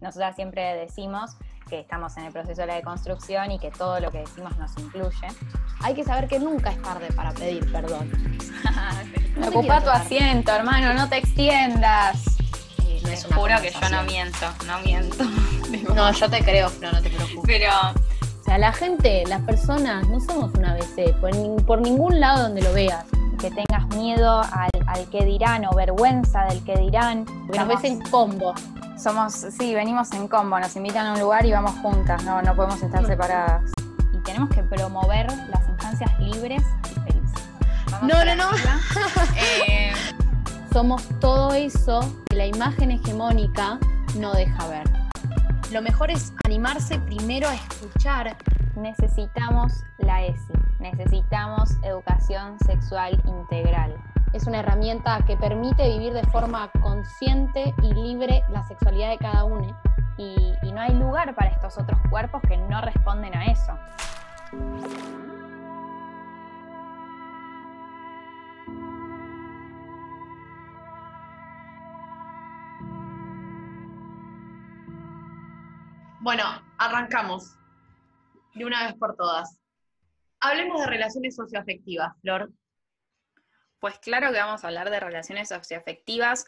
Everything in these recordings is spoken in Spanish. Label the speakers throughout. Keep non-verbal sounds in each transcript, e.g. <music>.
Speaker 1: Nosotras siempre decimos que estamos en el proceso de la deconstrucción y que todo lo que decimos nos incluye.
Speaker 2: Hay que saber que nunca es tarde para pedir perdón. <laughs>
Speaker 1: No Ocupa tu asiento, hermano, no te extiendas.
Speaker 3: Me juro que yo no miento, no miento. <laughs>
Speaker 2: No, yo te creo, pero no te preocupes.
Speaker 3: Pero
Speaker 2: O sea, la gente, las personas, no somos una ABC, por, por ningún lado donde lo veas.
Speaker 1: Que tengas miedo al, al que dirán o vergüenza del que dirán.
Speaker 2: Porque nos ves en combo.
Speaker 1: Somos, sí, venimos en combo, nos invitan a un lugar y vamos juntas, no, no podemos estar separadas. Y tenemos que promover las infancias libres y felices.
Speaker 3: vamos
Speaker 2: No, no, no. <laughs>
Speaker 3: Eh,
Speaker 2: Somos todo eso que la imagen hegemónica no deja ver. Lo mejor es animarse primero a escuchar.
Speaker 1: Necesitamos la ESI, necesitamos educación sexual integral.
Speaker 2: Es una herramienta que permite vivir de forma consciente y libre la sexualidad de cada uno.
Speaker 1: Y, y no hay lugar para estos otros cuerpos que no responden a eso.
Speaker 4: Bueno, arrancamos. De una vez por todas. Hablemos de relaciones socioafectivas, Flor.
Speaker 3: Pues claro que vamos a hablar de relaciones socioafectivas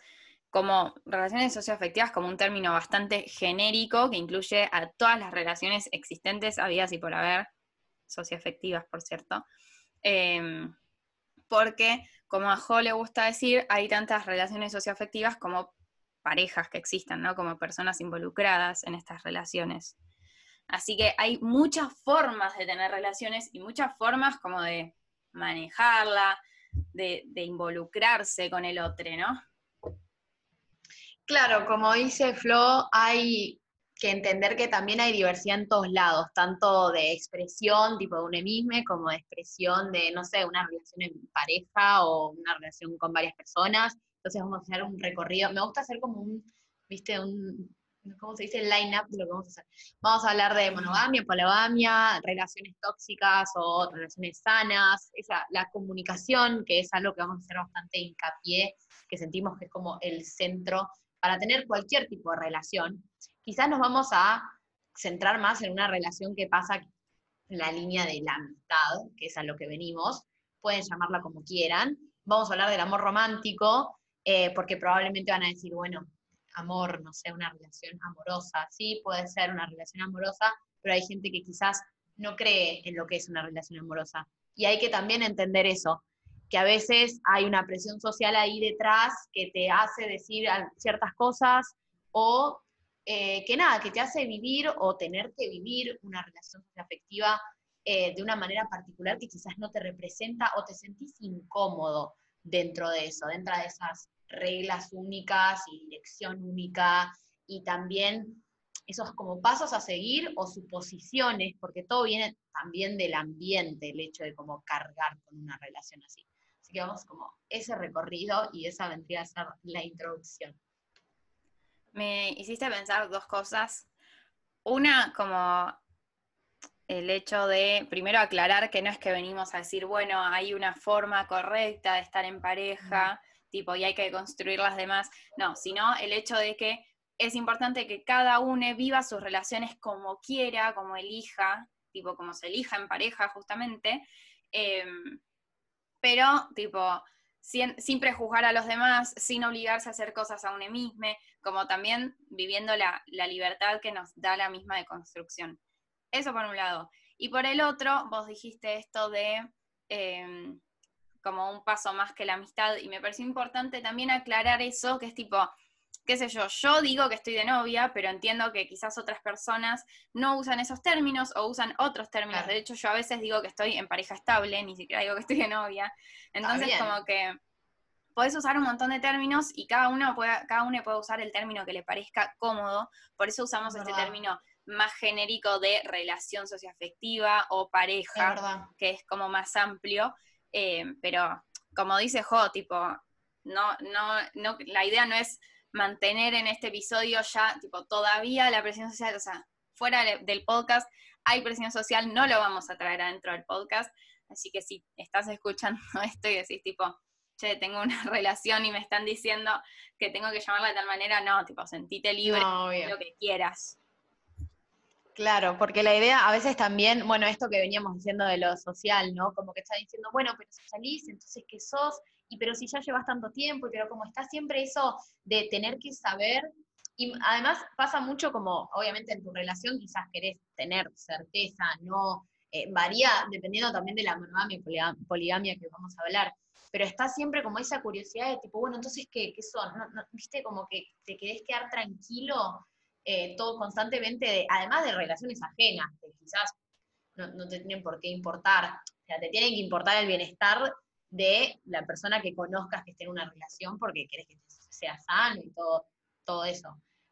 Speaker 3: como relaciones socioafectivas como un término bastante genérico que incluye a todas las relaciones existentes, habidas y por haber, socioafectivas, por cierto. Em, porque, como a Jo le gusta decir, hay tantas relaciones socioafectivas como parejas que existan, ¿no? Como personas involucradas en estas relaciones. Así que hay muchas formas de tener relaciones y muchas formas como de manejarla, de, involucrarse con el otro, ¿no?
Speaker 4: Claro, como dice Flo, hay que entender que también hay diversidad en todos lados, tanto de expresión, tipo de un mismo, como de expresión de, no sé, una relación en pareja o una relación con varias personas. Entonces vamos a hacer un recorrido. Me gusta hacer como un, viste, un, ¿cómo se dice? El line-up de lo que vamos a hacer. Vamos a hablar de monogamia, poligamia, relaciones tóxicas o relaciones sanas, esa, la comunicación, que es algo que vamos a hacer bastante hincapié, que sentimos que es como el centro para tener cualquier tipo de relación. Quizás nos vamos a centrar más en una relación que pasa en la línea de la amistad, que es a lo que venimos, pueden llamarla como quieran. Vamos a hablar del amor romántico, eh, porque probablemente van a decir, bueno, amor, no sé, una relación amorosa. Sí, puede ser una relación amorosa, pero hay gente que quizás no cree en lo que es una relación amorosa. Y hay que también entender eso, que a veces hay una presión social ahí detrás que te hace decir ciertas cosas o eh, que nada, que te hace vivir o tener que vivir una relación afectiva eh, de una manera particular que quizás no te representa o te sentís incómodo dentro de eso, dentro de esas reglas únicas y dirección única y también esos como pasos a seguir o suposiciones, porque todo viene también del ambiente, el hecho de como cargar con una relación así. Así que vamos como ese recorrido y esa vendría a ser la introducción.
Speaker 3: Me hiciste pensar dos cosas. Una, como el hecho de, primero, aclarar que no es que venimos a decir, bueno, hay una forma correcta de estar en pareja, tipo, y hay que construir las demás. No, sino el hecho de que es importante que cada uno viva sus relaciones como quiera, como elija, tipo, como se elija en pareja, justamente. Em, pero, tipo, sin, sin prejuzgar a los demás, sin obligarse a hacer cosas a uno mismo, como también viviendo la, la libertad que nos da la misma deconstrucción. Eso por un lado. Y por el otro, vos dijiste esto de eh, como un paso más que la amistad, y me pareció importante también aclarar eso, que es tipo, qué sé yo, yo digo que estoy de novia, pero entiendo que quizás otras personas no usan esos términos o usan otros términos.
Speaker 4: Claro.
Speaker 3: De hecho, yo a veces digo que estoy en pareja estable, ni siquiera digo que estoy de novia. Entonces, como que podés usar un montón de términos y cada uno puede, cada uno puede usar el término que le parezca cómodo. Por eso usamos
Speaker 4: Es
Speaker 3: este término más genérico de relación socioafectiva o pareja, que es como más amplio. eh, pero como dice Jo, tipo, no, no, no, la idea no es mantener en este episodio ya, tipo, todavía la presión social, o sea, fuera de- del podcast hay presión social, no lo vamos a traer adentro del podcast. Así que si estás escuchando <laughs> esto y decís tipo, che, tengo una <laughs> relación y me están diciendo que tengo que llamarla de tal manera, no, tipo, sentite libre,
Speaker 4: No,
Speaker 3: lo que quieras.
Speaker 4: Claro, porque la idea a veces también, bueno, esto que veníamos diciendo de lo social, ¿no? Como que está diciendo, bueno, pero si salís, entonces ¿qué sos? Y pero si ya llevas tanto tiempo, pero como está siempre eso de tener que saber, y además pasa mucho como, obviamente en tu relación quizás querés tener certeza, no, eh, varía dependiendo también de la monogamia y poliga- poligamia que vamos a hablar, pero está siempre como esa curiosidad de tipo, bueno, entonces ¿qué, qué son? No- no, ¿Viste? Como que te querés quedar tranquilo eh, todo constantemente, de- además de relaciones ajenas, que quizás no, te tienen por qué importar, o sea, te tienen que importar el bienestar de la persona que conozcas que esté en una relación porque querés que sea sano y todo, todo eso.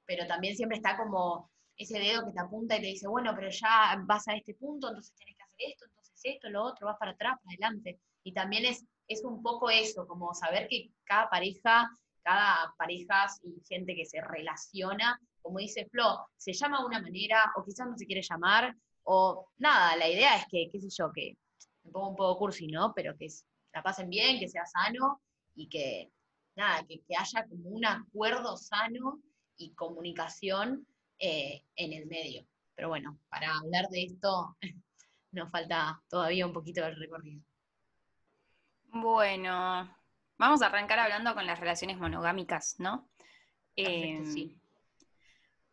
Speaker 4: Pero también siempre está como ese dedo que te apunta y te dice, bueno, pero ya vas a este punto, entonces tenés que hacer esto, entonces esto, lo otro, vas para atrás, para adelante. Y también es, es un poco eso, como saber que cada pareja, cada pareja y gente que se relaciona, como dice Flo, se llama de una manera, o quizás no se quiere llamar, o nada, la idea es que, qué sé yo, que me pongo un poco cursi, ¿no? Pero que la pasen bien, que sea sano y que, nada, que, que haya como un acuerdo sano y comunicación eh, en el medio. Pero bueno, para hablar de esto <laughs> nos falta todavía un poquito del recorrido.
Speaker 3: Bueno, vamos a arrancar hablando con las relaciones monogámicas, ¿no?
Speaker 4: Perfecto,
Speaker 3: Em,
Speaker 4: sí.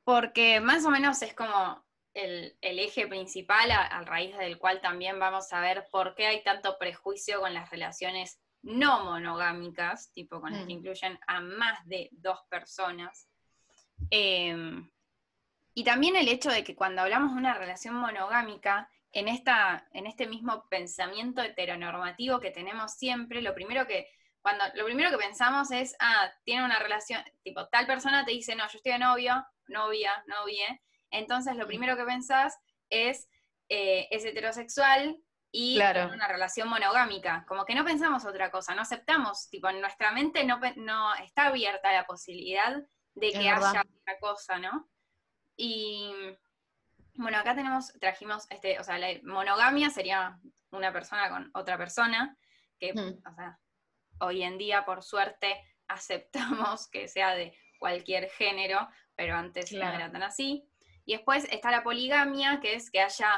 Speaker 3: Porque más o menos es como el, el eje principal a, a raíz del cual también vamos a ver por qué hay tanto prejuicio con las relaciones no monogámicas, tipo con las que
Speaker 4: Mm.
Speaker 3: incluyen a más de dos personas. Em, y también el hecho de que cuando hablamos de una relación monogámica, en, esta, en este mismo pensamiento heteronormativo que tenemos siempre, lo primero que, cuando, lo primero que pensamos es, ah, tiene una relación, tipo, tal persona te dice, no, yo estoy de novio, novia, novie, entonces lo primero que pensás es, eh, es heterosexual y
Speaker 4: Claro.
Speaker 3: una relación monogámica, como que no pensamos otra cosa, no aceptamos, tipo, en nuestra mente no, no está abierta la posibilidad de que haya otra cosa, ¿no? Y bueno, acá tenemos, trajimos, este, o sea, la monogamia sería una persona con otra persona, que,
Speaker 4: Mm.
Speaker 3: o sea, hoy en día, por suerte, <laughs> aceptamos que sea de cualquier género, pero antes no
Speaker 4: Claro.
Speaker 3: era tan así. Y después está la poligamia, que es que haya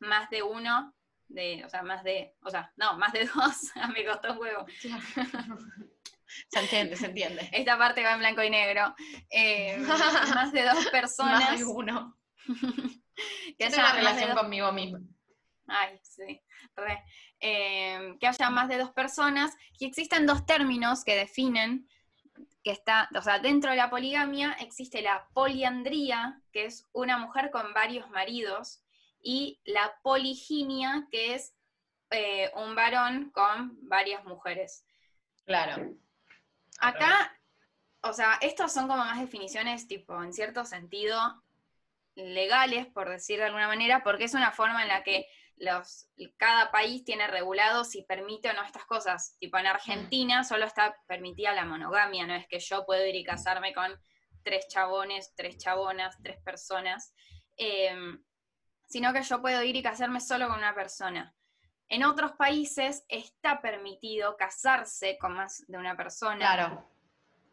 Speaker 3: más de uno, de, o sea, más de, o sea, no, más de <laughs> dos, me costó un huevo.
Speaker 4: Se entiende, se entiende.
Speaker 3: Esta parte va en blanco y negro. Eh, <laughs> más de dos personas.
Speaker 4: Más de uno. <laughs>
Speaker 3: que haya
Speaker 4: una relación
Speaker 3: dos-
Speaker 4: conmigo misma.
Speaker 3: Ay, sí, re. Eh, que haya más de dos personas. Y existen dos términos que definen que está, o sea, dentro de la poligamia existe la poliandría, que es una mujer con varios maridos, y la poliginia, que es eh, un varón con varias mujeres.
Speaker 4: Claro.
Speaker 3: Acá, o sea, estos son como más definiciones, tipo, en cierto sentido, legales, por decir de alguna manera, porque es una forma en la que los, cada país tiene regulado si permite o no estas cosas. Tipo, en Argentina solo está permitida la monogamia, no es que yo puedo ir y casarme con tres chabones, tres chabonas, tres personas, em, sino que yo puedo ir y casarme solo con una persona. En otros países está permitido casarse con más de una persona
Speaker 4: Claro.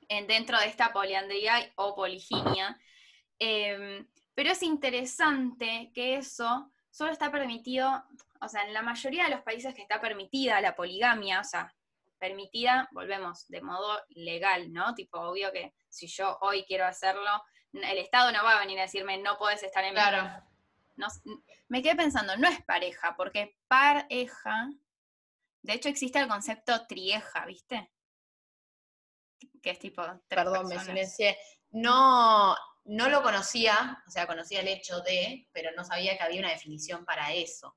Speaker 3: en- dentro de esta poliandría o poliginia. Eh, pero es interesante que eso solo está permitido, o sea, en la mayoría de los países que está permitida la poligamia, o sea, permitida, volvemos, de modo legal, ¿no? Tipo, obvio que si yo hoy quiero hacerlo, el Estado no va a venir a decirme, no puedes estar en mi
Speaker 4: Claro.
Speaker 3: no s- me quedé pensando, no es pareja, porque pareja, de hecho existe el concepto trieja, ¿viste? Que es tipo tres
Speaker 4: Perdón, me
Speaker 3: personas.
Speaker 4: silencié. No, no lo conocía, o sea, conocía el hecho de, pero no sabía que había una definición para eso.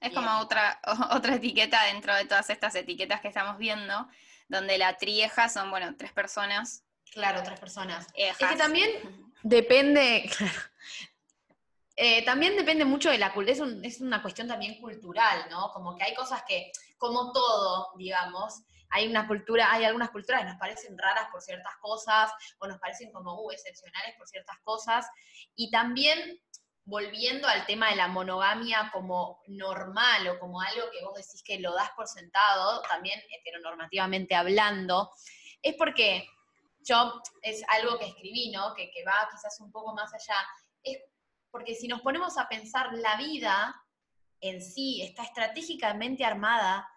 Speaker 3: Es
Speaker 4: Bien.
Speaker 3: como otra, <laughs> otra etiqueta dentro de todas estas etiquetas que estamos viendo, donde la trieja son, bueno, tres personas.
Speaker 4: Claro, otras personas.
Speaker 3: ejas.
Speaker 4: Es que también depende, <laughs> claro. Eh, también depende mucho de la cultura, es, un- es una cuestión también cultural, ¿no? Como que hay cosas que, como todo, digamos, hay una cultura, hay algunas culturas que nos parecen raras por ciertas cosas, o nos parecen como uh, excepcionales por ciertas cosas, y también volviendo al tema de la monogamia como normal o como algo que vos decís que lo das por sentado, también heteronormativamente hablando, es porque yo, es algo que escribí, ¿no? Que, que va quizás un poco más allá, es porque si nos ponemos a pensar la vida en sí está estratégicamente armada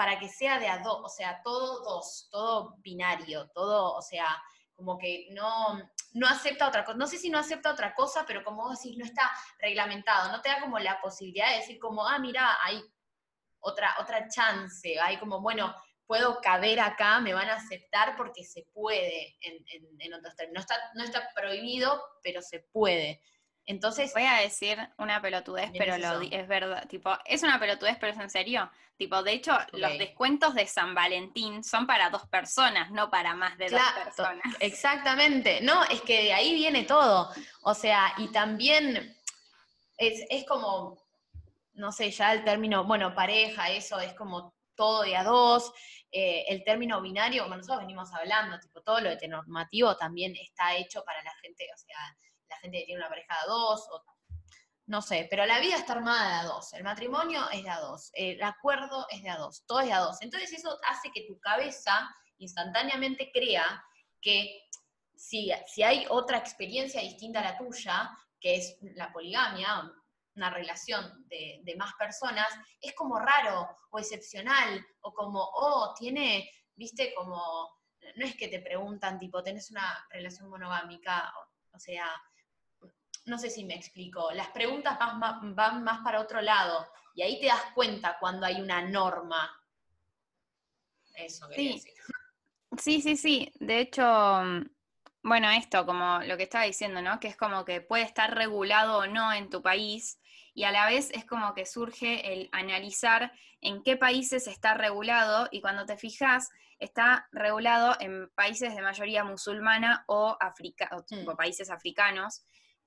Speaker 4: para que sea de a dos, o sea, todo dos, todo binario, todo, o sea, como que no, no acepta otra cosa. No sé si no acepta otra cosa, pero como vos decís, no está reglamentado, no te da como la posibilidad de decir como, ah, mira, hay otra, otra chance, hay como, bueno, puedo caber acá, me van a aceptar porque se puede en, en, otros términos. No está, no está prohibido, pero se puede. Entonces.
Speaker 3: Voy a decir una pelotudez, pero lo, es verdad. Tipo, es una pelotudez, pero es en serio. Tipo, de hecho, los descuentos de San Valentín son para dos personas, no para más de dos personas.
Speaker 4: Exactamente. No, es que de ahí viene todo. O sea, y también es, como, no sé, ya el término, bueno, pareja, eso es como todo de a dos. Eh, el término binario, como nosotros venimos hablando, tipo, todo lo heteronormativo también está hecho para la gente, o sea la gente que tiene una pareja de dos, o no sé, pero la vida está armada de a dos, el matrimonio es de a dos, el acuerdo es de a dos, todo es de a dos. Entonces eso hace que tu cabeza instantáneamente crea que si, si hay otra experiencia distinta a la tuya, que es la poligamia, una relación de, de, más personas, es como raro o excepcional, o como, oh, tiene, viste, como, no es que te preguntan, tipo, tenés una relación monogámica, o sea, no sé si me explico, las preguntas van, más para otro lado y ahí te das cuenta cuando hay una norma. Eso quería
Speaker 3: sí. decir. Sí, sí, sí. De hecho, bueno, esto, como lo que estaba diciendo, ¿no? Que es como que puede estar regulado o no en tu país y a la vez es como que surge el analizar en qué países está regulado y cuando te fijas está regulado en países de mayoría musulmana o, africa o mm. países africanos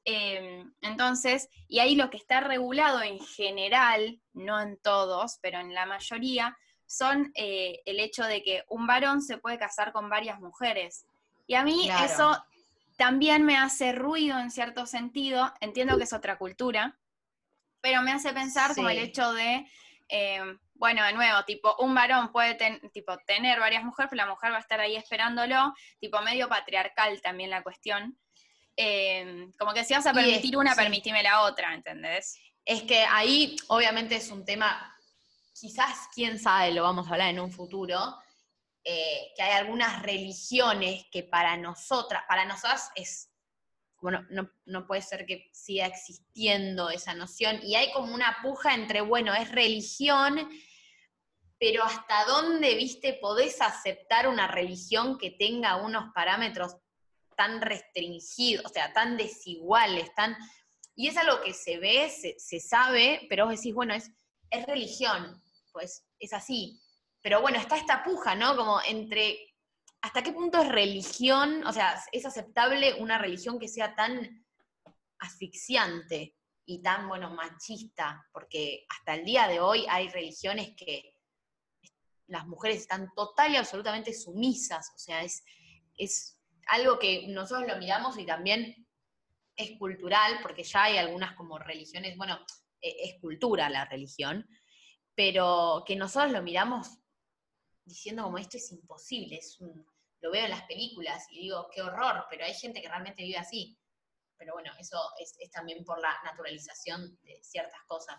Speaker 3: Em, entonces, y ahí lo que está regulado en general, no en todos, pero en la mayoría, son eh, el hecho de que un varón se puede casar con varias mujeres. Y a mí eso también me hace ruido en cierto sentido, entiendo que es otra cultura, pero me hace pensar como el hecho de, em, bueno, de nuevo, tipo, un varón puede tipo, tener varias mujeres, pero la mujer va a estar ahí esperándolo, tipo medio patriarcal también la cuestión. Em, como que si vas a permitir una, permitime la otra, ¿entendés?
Speaker 4: Es que ahí obviamente es un tema, quizás, quién sabe, lo vamos a hablar en un futuro, eh, que hay algunas religiones que para nosotras, para nosotras es, bueno, no, no puede ser que siga existiendo esa noción, y hay como una puja entre, bueno, es religión, pero hasta dónde, viste, podés aceptar una religión que tenga unos parámetros tan restringidos, o sea, tan desiguales, tan... Y es algo que se ve, se, sabe, pero vos decís, bueno, es, es religión, pues es así. Pero bueno, está esta puja, ¿no? Como entre, ¿hasta qué punto es religión? O sea, ¿es aceptable una religión que sea tan asfixiante y tan, bueno, machista? Porque hasta el día de hoy hay religiones que las mujeres están total y absolutamente sumisas, o sea, es, es algo que nosotros lo miramos y también es cultural, porque ya hay algunas como religiones, bueno, e, es cultura la religión, pero que nosotros lo miramos diciendo como esto es imposible, es lo veo en las películas y digo, qué horror, pero hay gente que realmente vive así. Pero bueno, eso es, es también por la naturalización de ciertas cosas.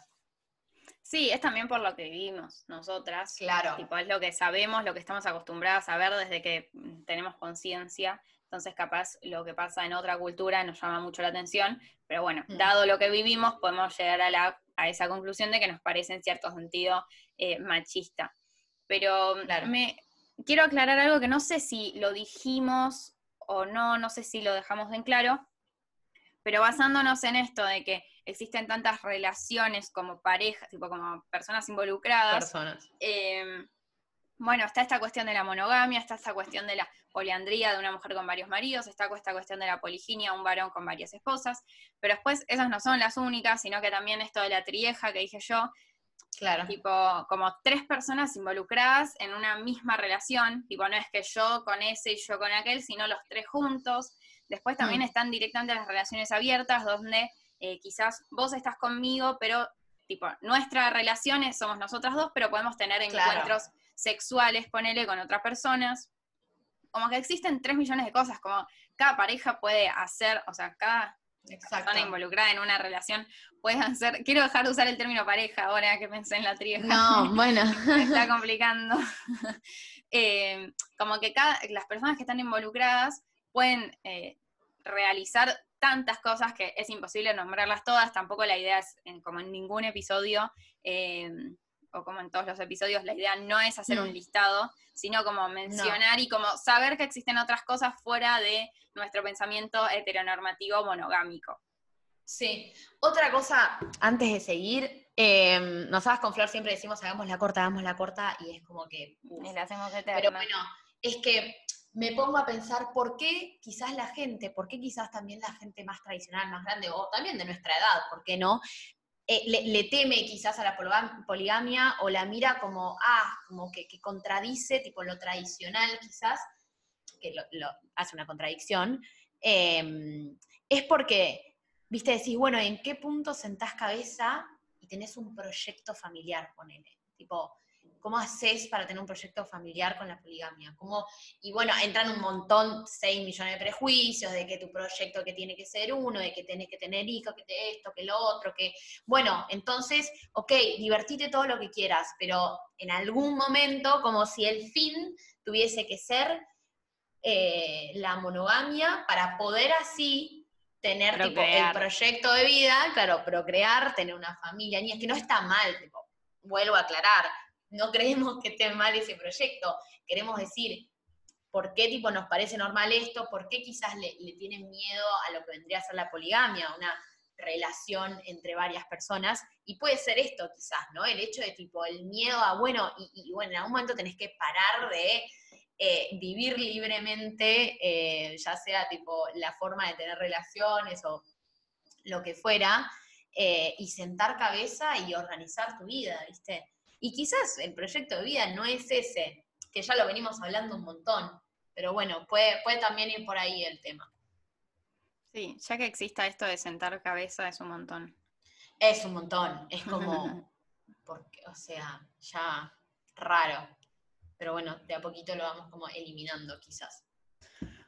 Speaker 3: Sí, es también por lo que vivimos nosotras.
Speaker 4: Claro.
Speaker 3: Tipo, es lo que sabemos, lo que estamos acostumbradas a ver desde que tenemos conciencia. Entonces, capaz lo que pasa en otra cultura nos llama mucho la atención, pero bueno, mm. dado lo que vivimos, podemos llegar a, la, a esa conclusión de que nos parece en cierto sentido eh, machista. Pero me quiero aclarar algo que no sé si lo dijimos o no, no sé si lo dejamos en claro, pero basándonos en esto de que existen tantas relaciones como parejas, tipo como personas involucradas.
Speaker 4: Personas.
Speaker 3: Eh, bueno, está esta cuestión de la monogamia, está esta cuestión de la poliandría de una mujer con varios maridos, está esta cuestión de la poliginia, un varón con varias esposas, pero después esas no son las únicas, sino que también esto de la trieja que dije yo,
Speaker 4: claro.
Speaker 3: tipo como tres personas involucradas en una misma relación, tipo no es que yo con ese y yo con aquel, sino los tres juntos. Después también mm. están directamente las relaciones abiertas, donde eh, quizás vos estás conmigo, pero tipo, nuestra relación es, somos nosotras dos, pero podemos tener
Speaker 4: Claro.
Speaker 3: encuentros sexuales, ponele, con otras personas. Como que existen tres millones de cosas, como cada pareja puede hacer, o sea, cada
Speaker 4: Exacto.
Speaker 3: persona involucrada en una relación puede hacer, quiero dejar de usar el término pareja ahora que pensé en la trieja.
Speaker 2: No, bueno. <laughs>
Speaker 3: me está complicando. <laughs> Eh, como que cada, las personas que están involucradas pueden eh, realizar tantas cosas que es imposible nombrarlas todas. Tampoco la idea es, en- como en ningún episodio, eh, o como en todos los episodios, la idea no es hacer un
Speaker 4: Mm.
Speaker 3: listado, sino como mencionar y como saber que existen otras cosas fuera de nuestro pensamiento heteronormativo monogámico.
Speaker 4: Sí. Otra cosa, antes de seguir, eh, nosotras con Flor siempre decimos hagamos la corta, hagamos la corta, y es como que. uf.
Speaker 3: Y la hacemos
Speaker 4: Pero
Speaker 3: eterna.
Speaker 4: bueno, es que me pongo a pensar por qué quizás la gente, por qué quizás también la gente más tradicional, más grande, o también de nuestra edad, ¿por qué no? Eh, le, teme quizás a la poligamia o la mira como, ah, como que, contradice, tipo lo tradicional quizás, que lo, hace una contradicción, eh, es porque, viste, decís, bueno, ¿en qué punto sentás cabeza y tenés un proyecto familiar, ponele? Tipo, ¿cómo haces para tener un proyecto familiar con la poligamia? ¿Cómo, y bueno, entran un montón, 6 millones de prejuicios de que tu proyecto que tiene que ser uno, de que tenés que tener hijos, que te esto, que lo otro, que... Bueno, entonces, ok, divertite todo lo que quieras, pero en algún momento, como si el fin tuviese que ser eh, la monogamia para poder así tener tipo, el proyecto de vida, claro, procrear, tener una familia, ni es que no está mal, tipo, vuelvo a aclarar, no creemos que esté mal ese proyecto, queremos decir, ¿por qué tipo nos parece normal esto? ¿Por qué quizás le, tienen miedo a lo que vendría a ser la poligamia, una relación entre varias personas? Y puede ser esto quizás, ¿no? El hecho de tipo el miedo a, bueno, y, y, bueno, en algún momento tenés que parar de eh, vivir libremente, eh, ya sea tipo la forma de tener relaciones o lo que fuera, eh, y sentar cabeza y organizar tu vida, ¿viste? Y quizás el proyecto de vida no es ese, que ya lo venimos hablando un montón, pero bueno, puede, puede también ir por ahí el tema.
Speaker 3: Sí, ya que exista esto de sentar cabeza es un montón.
Speaker 4: Es un montón, es como, <laughs> porque, o sea, ya raro. Pero bueno, de a poquito lo vamos como eliminando quizás.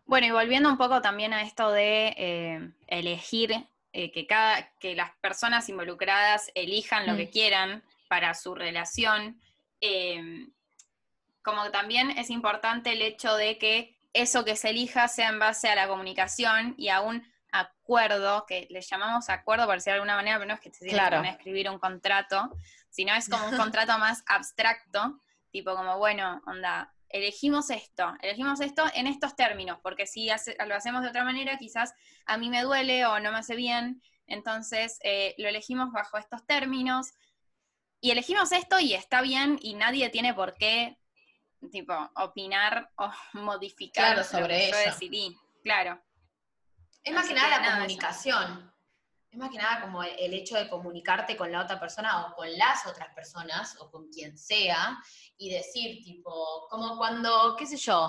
Speaker 3: Bueno, y volviendo un poco también a esto de eh, elegir, eh, que, cada, que las personas involucradas elijan lo
Speaker 4: Mm.
Speaker 3: que quieran para su relación, eh, como que también es importante el hecho de que eso que se elija sea en base a la comunicación y a un acuerdo, que le llamamos acuerdo por decir de alguna manera, pero no es que te tienes
Speaker 4: Claro.
Speaker 3: que escribir un contrato, sino es como un <laughs> contrato más abstracto, tipo como, bueno, onda, elegimos esto, elegimos esto en estos términos, porque si hace- lo hacemos de otra manera, quizás a mí me duele o no me hace bien, entonces eh, lo elegimos bajo estos términos, y elegimos esto y está bien, y nadie tiene por qué, tipo, opinar o <laughs> modificar
Speaker 4: Claro, sobre
Speaker 3: que yo
Speaker 4: eso.
Speaker 3: decidí, claro.
Speaker 4: Es más que nada la
Speaker 3: nada,
Speaker 4: comunicación. Es más que nada como el, hecho de comunicarte con la otra persona o con las otras personas o con quien sea y decir, tipo, como cuando, qué sé yo,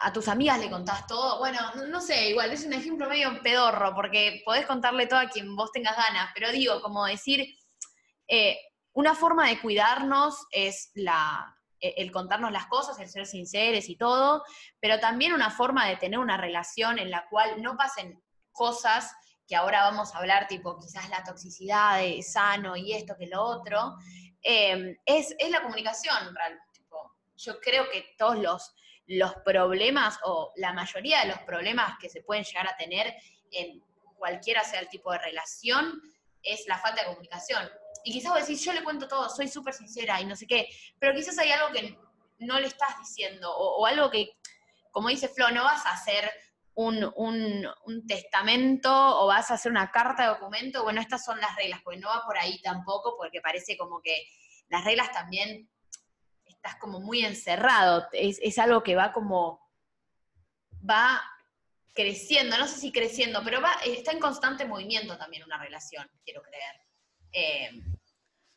Speaker 4: a tus amigas le contás todo. Bueno, no, no sé, igual es un ejemplo medio pedorro porque podés contarle todo a quien vos tengas ganas, pero digo, como decir, eh, una forma de cuidarnos es e- el contarnos las cosas, el ser sinceros y todo, pero también una forma de tener una relación en la cual no pasen cosas que ahora vamos a hablar, tipo quizás la toxicidad de sano y esto que lo otro, eh, es, es la comunicación. yo creo que todos los, los problemas o la mayoría de los problemas que se pueden llegar a tener en cualquiera sea el tipo de relación es la falta de comunicación. Y quizás vos decís, yo le cuento todo, soy súper sincera y no sé qué, pero quizás hay algo que no le estás diciendo o, algo que, como dice Flo, no vas a hacer un, un- un testamento o vas a hacer una carta de documento, bueno, estas son las reglas, porque no va por ahí tampoco, porque parece como que las reglas también estás como muy encerrado, es, es algo que va como, va creciendo, no sé si creciendo, pero va, está en constante movimiento también una relación, quiero creer. Eh,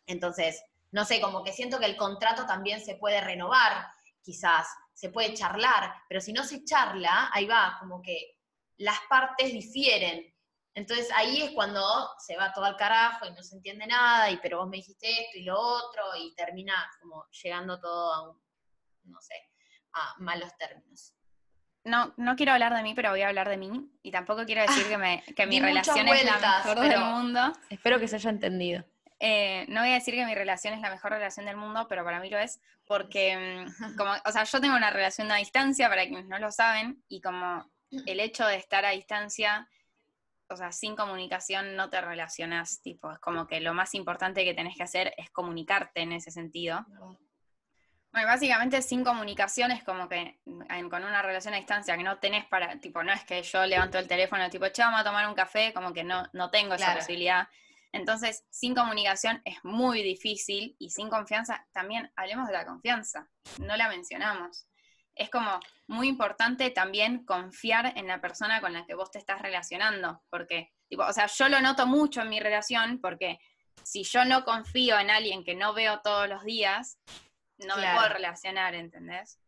Speaker 4: entonces, no sé, como que siento que el contrato también se puede renovar, quizás, se puede charlar, pero si no se charla, ahí va, como que las partes difieren. Entonces ahí es cuando se va todo al carajo y no se entiende nada, y pero vos me dijiste esto y lo otro, y termina como llegando todo a un, no sé, a malos términos.
Speaker 3: No, no quiero hablar de mí, pero voy a hablar de mí. Y tampoco quiero decir que, me, que mi relación es la mejor del mundo.
Speaker 4: Espero que se haya entendido.
Speaker 3: Eh, no voy a decir que mi relación es la mejor relación del mundo, pero para mí lo es, porque, mm, como, o sea, yo tengo una relación a distancia, para quienes no lo saben, y como el hecho de estar a distancia, o sea, sin comunicación no te relacionas, tipo, es como que lo más importante que tenés que hacer es comunicarte en ese sentido. Básicamente sin comunicación es como que en- con una relación a distancia que no tenés para, tipo, no es que yo levanto el teléfono, tipo, che, vamos a tomar un café, como que no, no tengo esa
Speaker 4: Claro.
Speaker 3: posibilidad. Entonces, sin comunicación es muy difícil y sin confianza, también hablemos de la confianza, no la mencionamos. Es como muy importante también confiar en la persona con la que vos te estás relacionando, porque, tipo, o sea, yo lo noto mucho en mi relación, porque si yo no confío en alguien que no veo todos los días, no me puedo relacionar, ¿entendés?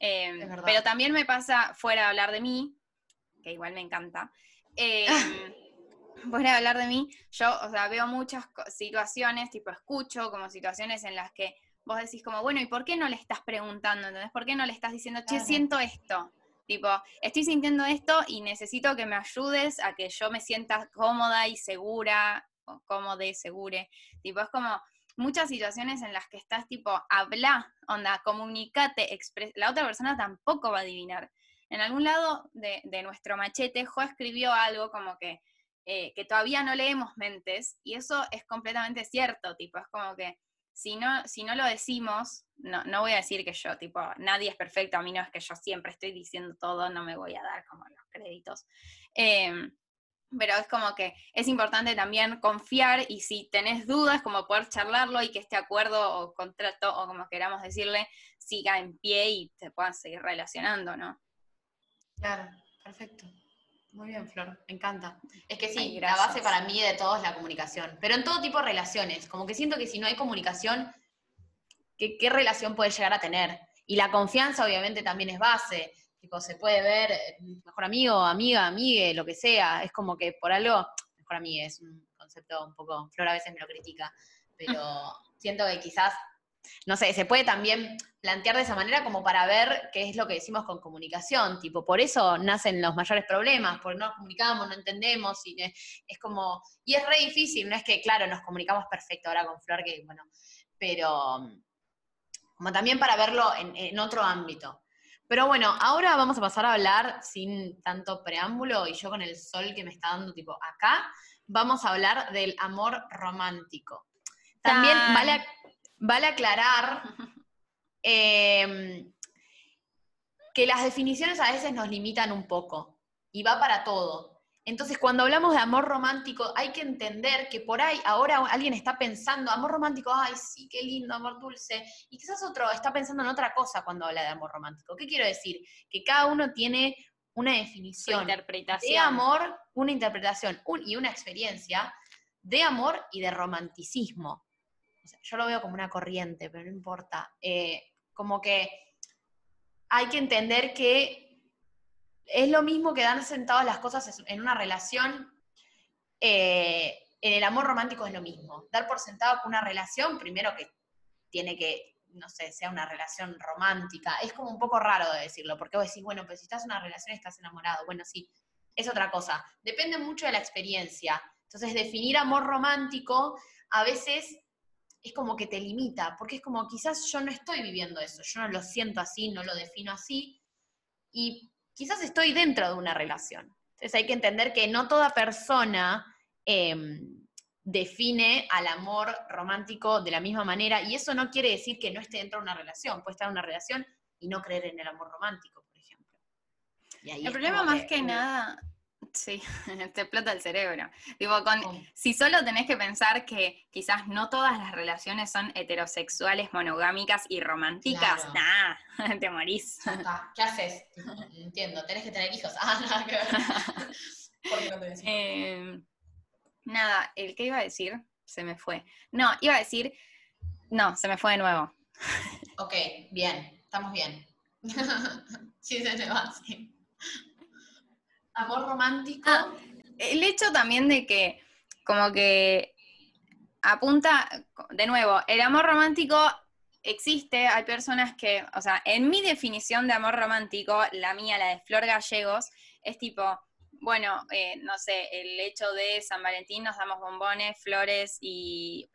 Speaker 3: Eh, pero también me pasa, fuera de hablar de mí, que igual me encanta, eh, <laughs> fuera de hablar de mí, yo, o sea, veo muchas situaciones, tipo, escucho como situaciones en las que vos decís como, bueno, ¿y por qué no le estás preguntando, ¿entendés? ¿Por qué no le estás diciendo, che, siento esto? Tipo, estoy sintiendo esto y necesito que me ayudes a que yo me sienta cómoda y segura, o cómoda y segure. Tipo, es como muchas situaciones en las que estás tipo, habla, onda, comunicate, expres la otra persona tampoco va a adivinar. En algún lado de, de nuestro machete, Jo escribió algo como que, eh, que todavía no leemos mentes, y eso es completamente cierto, tipo, es como que si no, si no lo decimos, no, no voy a decir que yo, tipo, nadie es perfecto, a mí no es que yo siempre estoy diciendo todo, no me voy a dar como los créditos. Em, pero es como que es importante también confiar y si tenés dudas, como poder charlarlo y que este acuerdo o contrato, o como queramos decirle, siga en pie y te puedan seguir relacionando, ¿no?
Speaker 4: Claro, perfecto. Muy bien, Flor, me encanta. Es que sí,
Speaker 3: Ay,
Speaker 4: la base para mí de todo es la comunicación, pero en todo tipo de relaciones, como que siento que si no hay comunicación, ¿qué, qué relación puede llegar a tener? Y la confianza obviamente también es base, tipo, se puede ver eh, mejor amigo, amiga, amigue, lo que sea, es como que por algo, mejor amiga es un concepto un poco, Flor a veces me lo critica, pero <laughs> siento que quizás, no sé, se puede también plantear de esa manera como para ver qué es lo que decimos con comunicación, tipo, por eso nacen los mayores problemas, porque no nos comunicamos, no entendemos, y es como, y es re difícil, no es que, claro, nos comunicamos perfecto ahora con Flor, que bueno, pero como también para verlo en, en otro ámbito. Pero bueno, ahora vamos a pasar a hablar sin tanto preámbulo, y yo con el sol que me está dando tipo acá, vamos a hablar del amor romántico. También
Speaker 3: Tan.
Speaker 4: vale, vale aclarar <laughs> eh, que las definiciones a veces nos limitan un poco y va para todo. Entonces, cuando hablamos de amor romántico, hay que entender que por ahí ahora alguien está pensando, amor romántico, ay, sí, qué lindo, amor dulce, y quizás otro está pensando en otra cosa cuando habla de amor romántico. ¿Qué quiero decir? Que cada uno tiene una definición
Speaker 3: interpretación.
Speaker 4: de amor, una interpretación un- y una experiencia de amor y de romanticismo. O sea, yo lo veo como una corriente, pero no importa. Eh, como que hay que entender que es lo mismo que dar sentados las cosas en una relación. eh, en el amor romántico es lo mismo. Dar por sentado que una relación, primero que tiene que, no sé, sea una relación romántica. Es como un poco raro de decirlo, porque vos decís, bueno, pues si estás en una relación estás enamorado. Bueno, sí, es otra cosa. Depende mucho de la experiencia. Entonces, definir amor romántico a veces es como que te limita, porque es como quizás yo no estoy viviendo eso, yo no lo siento así, no lo defino así, y quizás estoy dentro de una relación. Entonces hay que entender que no toda persona em, define al amor romántico de la misma manera, y eso no quiere decir que no esté dentro de una relación, puede estar en una relación y no creer en el amor romántico, por ejemplo. Y ahí
Speaker 3: El problema más que nada, sí, <laughs> te explota el cerebro. Con,
Speaker 4: ¿cómo?
Speaker 3: si solo tenés que pensar que quizás no todas las relaciones son heterosexuales, monogámicas y románticas,
Speaker 4: Claro.
Speaker 3: nah, <laughs> te morís.
Speaker 4: ¿Qué haces? Entiendo, tenés que tener hijos. <laughs> Ah, nada que ver. ¿Por qué no hijos?
Speaker 3: Eh, nada, el que iba a decir se me fue. No, iba a decir, no, se me fue de nuevo.
Speaker 4: Ok, bien, estamos bien. sí, se te va, sí. Amor romántico.
Speaker 3: Ah, el hecho también de que, como que apunta, de nuevo, el amor romántico existe, hay personas que, o sea, en mi definición de amor romántico, la mía, la de Flor Gallegos, es tipo, bueno, eh, no sé, el hecho de San Valentín nos damos bombones, flores y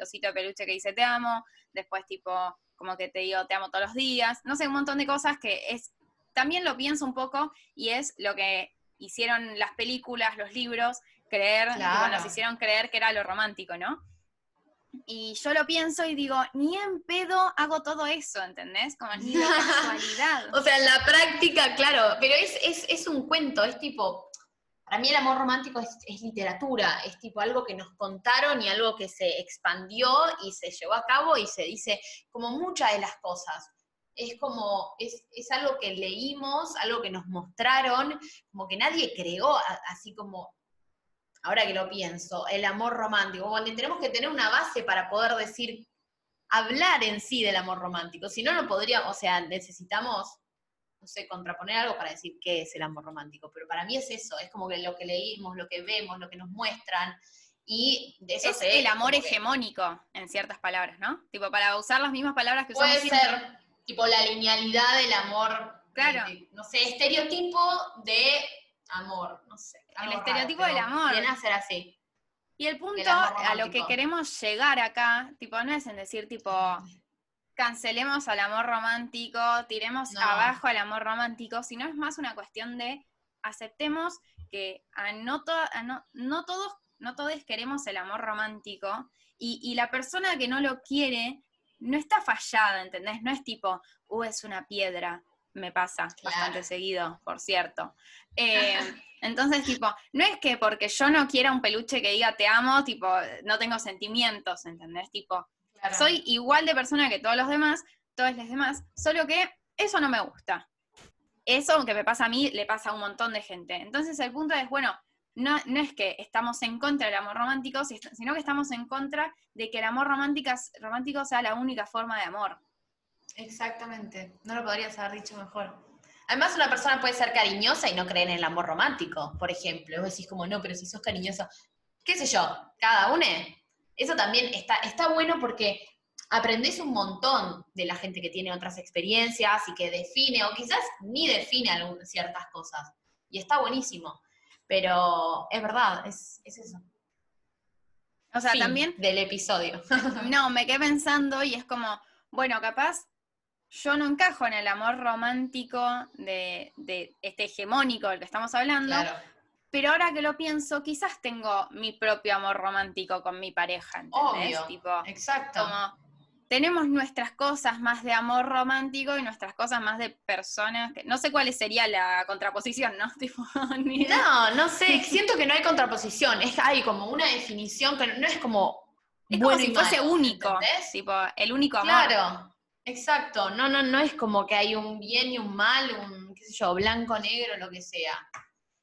Speaker 3: osito de peluche que dice te amo, después tipo, como que te digo te amo todos los días, no sé, un montón de cosas que es, también lo pienso un poco y es lo que hicieron las películas, los libros, creer, nos hicieron creer que era lo romántico, ¿no? Y yo lo pienso y digo, ni en pedo hago todo eso, ¿entendés? Como ni de <laughs> casualidad.
Speaker 4: o sea, en la práctica, claro, pero es, es, un cuento, es tipo, para mí el amor romántico es, es, literatura, es tipo algo que nos contaron y algo que se expandió y se llevó a cabo y se dice como muchas de las cosas. Es como, es, es algo que leímos, algo que nos mostraron, como que nadie creó, así como ahora que lo pienso, el amor romántico, cuando tenemos que tener una base para poder decir, hablar en sí del amor romántico, si no, no podríamos, o sea, necesitamos, no sé, contraponer algo para decir qué es el amor romántico, pero para mí es eso, es como que lo que leímos, lo que vemos, lo que nos muestran, y de eso
Speaker 3: es el amor hegemónico, en ciertas palabras, ¿no? Tipo, para usar las mismas palabras que usamos
Speaker 4: Puede ser, tipo, la linealidad del amor,
Speaker 3: claro.
Speaker 4: no sé, estereotipo de amor, no sé.
Speaker 3: El estereotipo del amor.
Speaker 4: Viene a ser así.
Speaker 3: Y el punto a lo que queremos llegar acá, tipo, no es en decir, tipo, cancelemos al amor romántico, tiremos abajo al amor romántico, sino es más una cuestión de aceptemos que no, no, todos, no todos queremos el amor romántico y, la persona que no lo quiere no está fallada, ¿entendés? No es tipo, uh, es una piedra, me pasa bastante seguido, por cierto. <laughs> Eh, entonces, tipo, no es que porque yo no quiera un peluche que diga te amo, tipo, no tengo sentimientos, ¿entendés? Tipo, soy igual de persona que todos los demás, todos los demás, solo que eso no me gusta. Eso que me pasa a mí, le pasa a un montón de gente. Entonces, el punto es, bueno, no, no es que estamos en contra del amor romántico, sino que estamos en contra de que el amor romántico, sea la única forma de amor.
Speaker 4: Exactamente, no lo podrías haber dicho mejor. Además, una persona puede ser cariñosa y no creer en el amor romántico, por ejemplo. Vos decís como, no, pero si sos cariñoso, qué sé yo, cada uno. Eso también está, está bueno porque aprendes un montón de la gente que tiene otras experiencias y que define, o quizás ni define ciertas cosas. Y está buenísimo. Pero es verdad, es, eso.
Speaker 3: O sea, también.
Speaker 4: Del episodio. <laughs>
Speaker 3: no, me quedé pensando y es como, bueno, capaz yo no encajo en el amor romántico de, este hegemónico del que estamos hablando, pero ahora que lo pienso, quizás tengo mi propio amor romántico con mi pareja, ¿entendés?
Speaker 4: Obvio, exacto.
Speaker 3: Como tenemos nuestras cosas más de amor romántico y nuestras cosas más de personas que no sé cuál sería la contraposición, ¿no? <laughs>
Speaker 4: no, no sé, siento que no hay contraposición, es hay como una definición que no es como
Speaker 3: es como si fuese único, tipo el único amor.
Speaker 4: Claro. Exacto, no, no, no es como que hay un bien y un mal, un, qué sé yo, blanco, negro, lo que sea.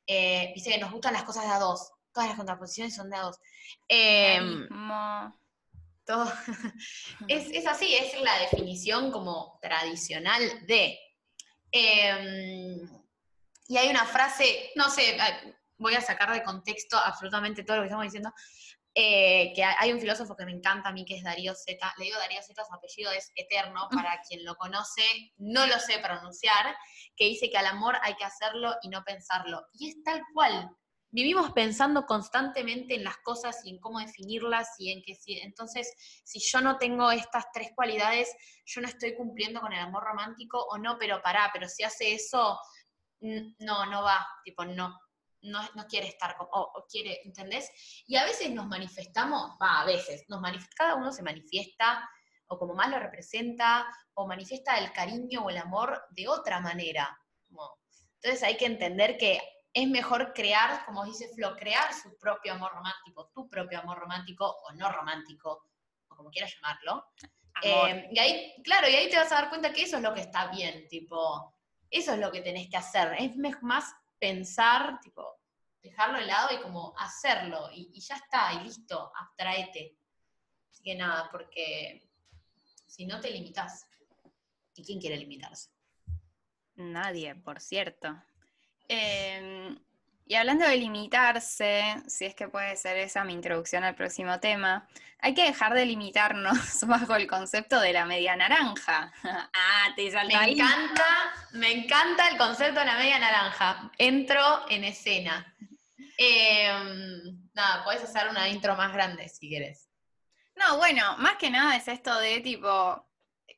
Speaker 4: Eh, dice que nos gustan las cosas de a dos. Todas las contraposiciones son de a dos. Em, todo. <laughs> es, así, es la definición como tradicional de. Em, y hay una frase, no sé, voy a sacar de contexto absolutamente todo lo que estamos diciendo, eh, que hay un filósofo que me encanta a mí, que es Darío Zeta. Le digo Darío Zeta, su apellido es eterno, para quien lo conoce, no lo sé pronunciar, que dice que al amor hay que hacerlo y no pensarlo. Y es tal cual. Vivimos pensando constantemente en las cosas y en cómo definirlas y en que si, entonces, si yo no tengo estas tres cualidades, yo no estoy cumpliendo con el amor romántico o no, pero pará, pero si hace eso, no, no va, tipo, no, no, quiere estar, o, o, quiere, ¿entendés? Y a veces nos manifestamos, va, a veces, nos cada uno se manifiesta o como más lo representa, o manifiesta el cariño o el amor de otra manera. entonces hay que entender que es mejor crear, como dice Flo, crear su propio amor romántico, tu propio amor romántico o no romántico, o como quieras llamarlo. Eh, y ahí, claro, y ahí te vas a dar cuenta que eso es lo que está bien, tipo, eso es lo que tenés que hacer. Es más pensar, tipo, dejarlo de lado y como hacerlo, y, ya está, y listo, abstraete. Así que nada, porque si no te limitas. ¿Y quién quiere limitarse?
Speaker 3: Nadie, por cierto. Em, Y hablando de limitarse, si es que puede ser esa mi introducción al próximo tema, hay que dejar de limitarnos <laughs> bajo el concepto de la media naranja. <laughs> ah, te salta
Speaker 4: Me encanta, me encanta el concepto de la media naranja. Entro en escena. Em, nada, podés hacer una intro más grande si quieres.
Speaker 3: No, bueno, más que nada es esto de tipo,